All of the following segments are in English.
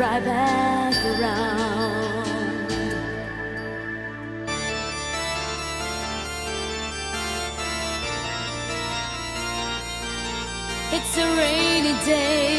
right back around. It's a rainy day.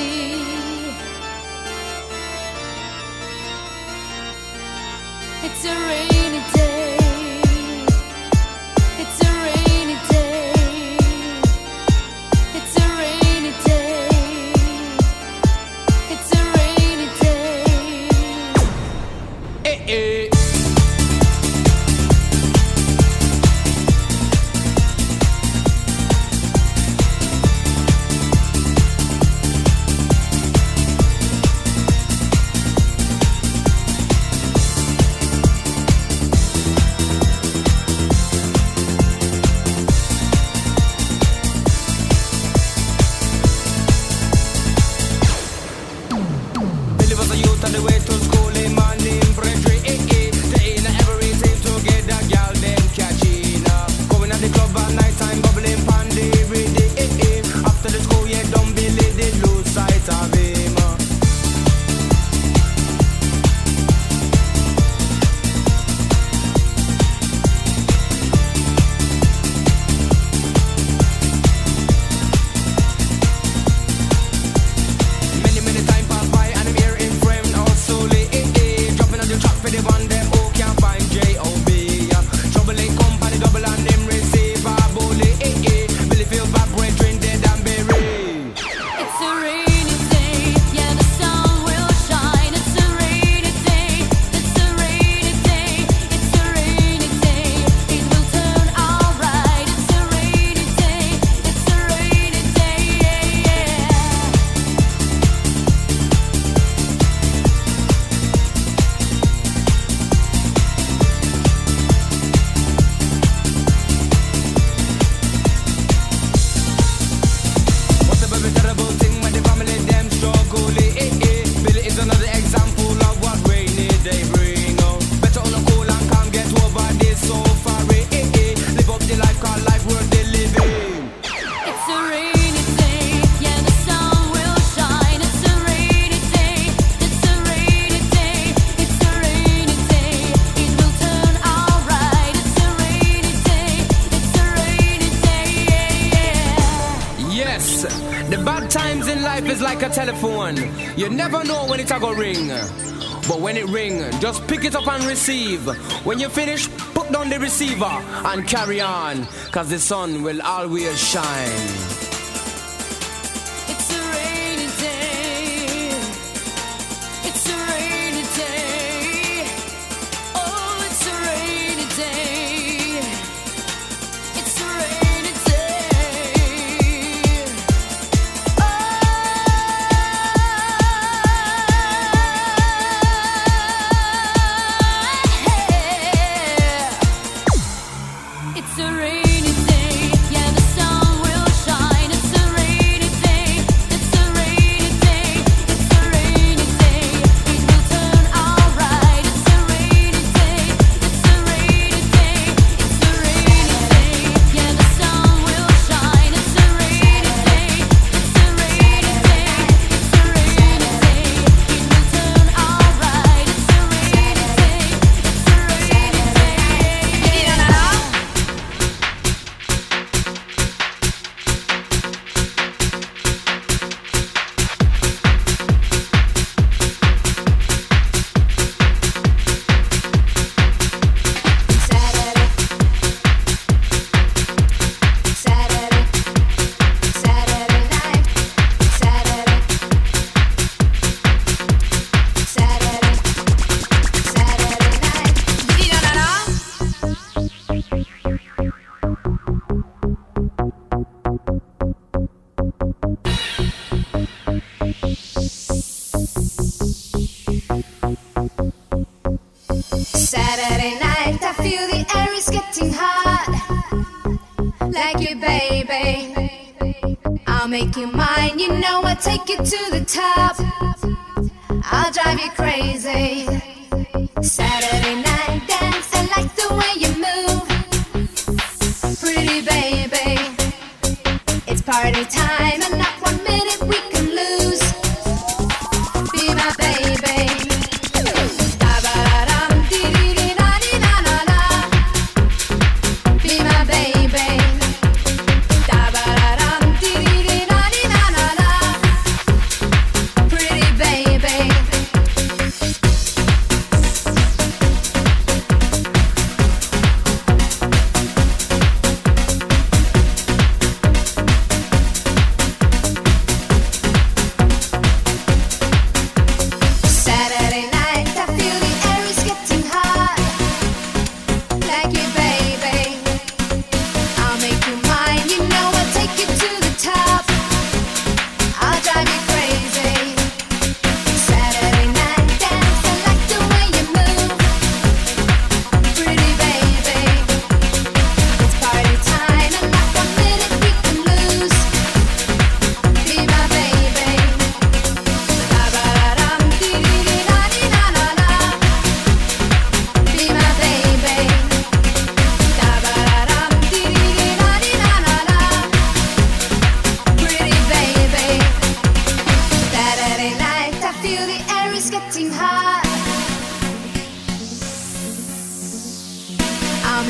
You never know when it's a go ring. But when it ring, just pick it up and receive. When you finish, put down the receiver and carry on. Cause the sun will always shine. baby. I'll make you mine, you know I'll take you to the top. I'll drive you crazy.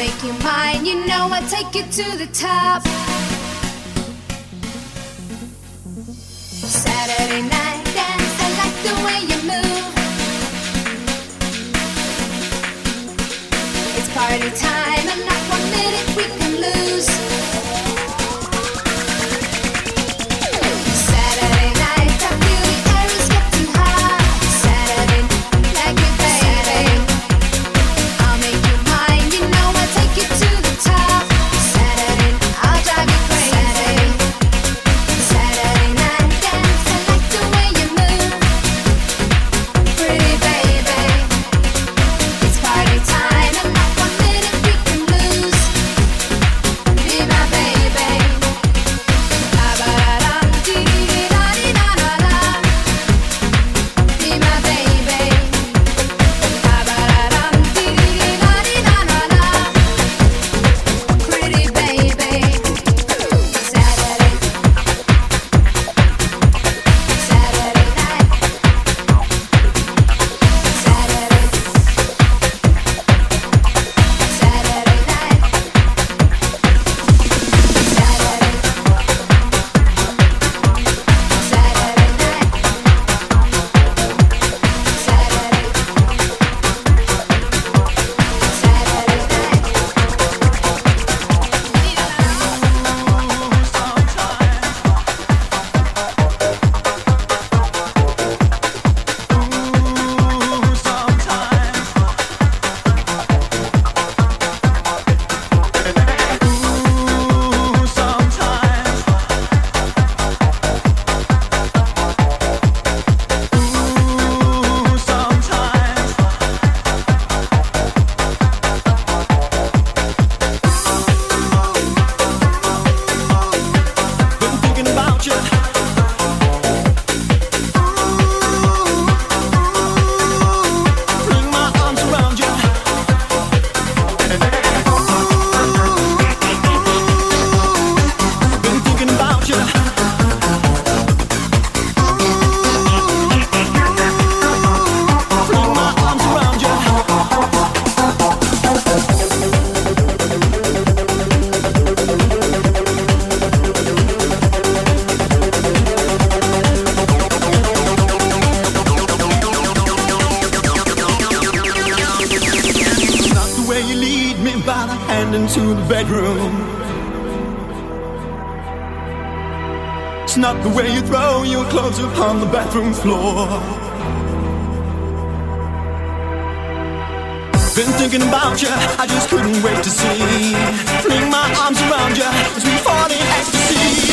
make you mine. You know I take you to the top. Saturday night dance, I like the way you move. It's party time. into the bedroom. It's not the way you throw your clothes upon the bathroom floor. Been thinking about you, I just couldn't wait to see. Fling my arms around you as we fall in ecstasy.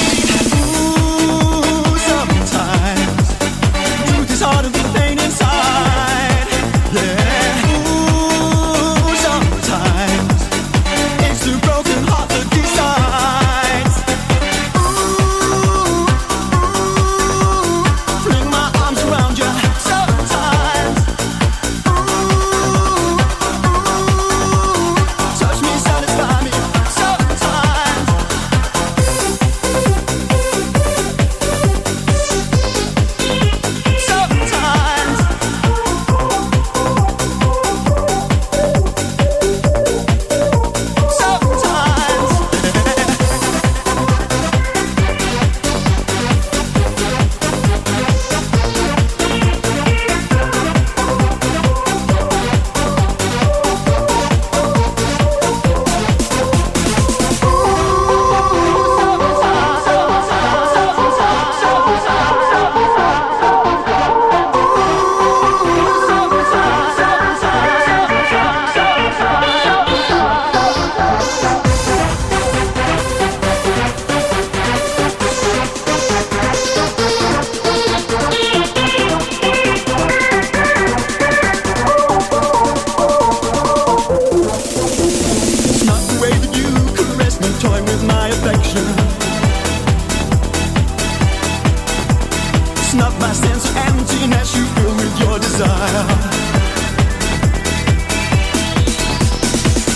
Emptiness you fill with your desire.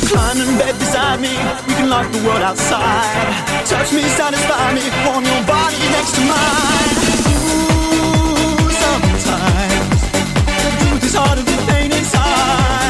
Climb in bed beside me, we can lock the world outside. Touch me, satisfy me, warm your body next to mine. Ooh, sometimes the truth is harder than pain inside.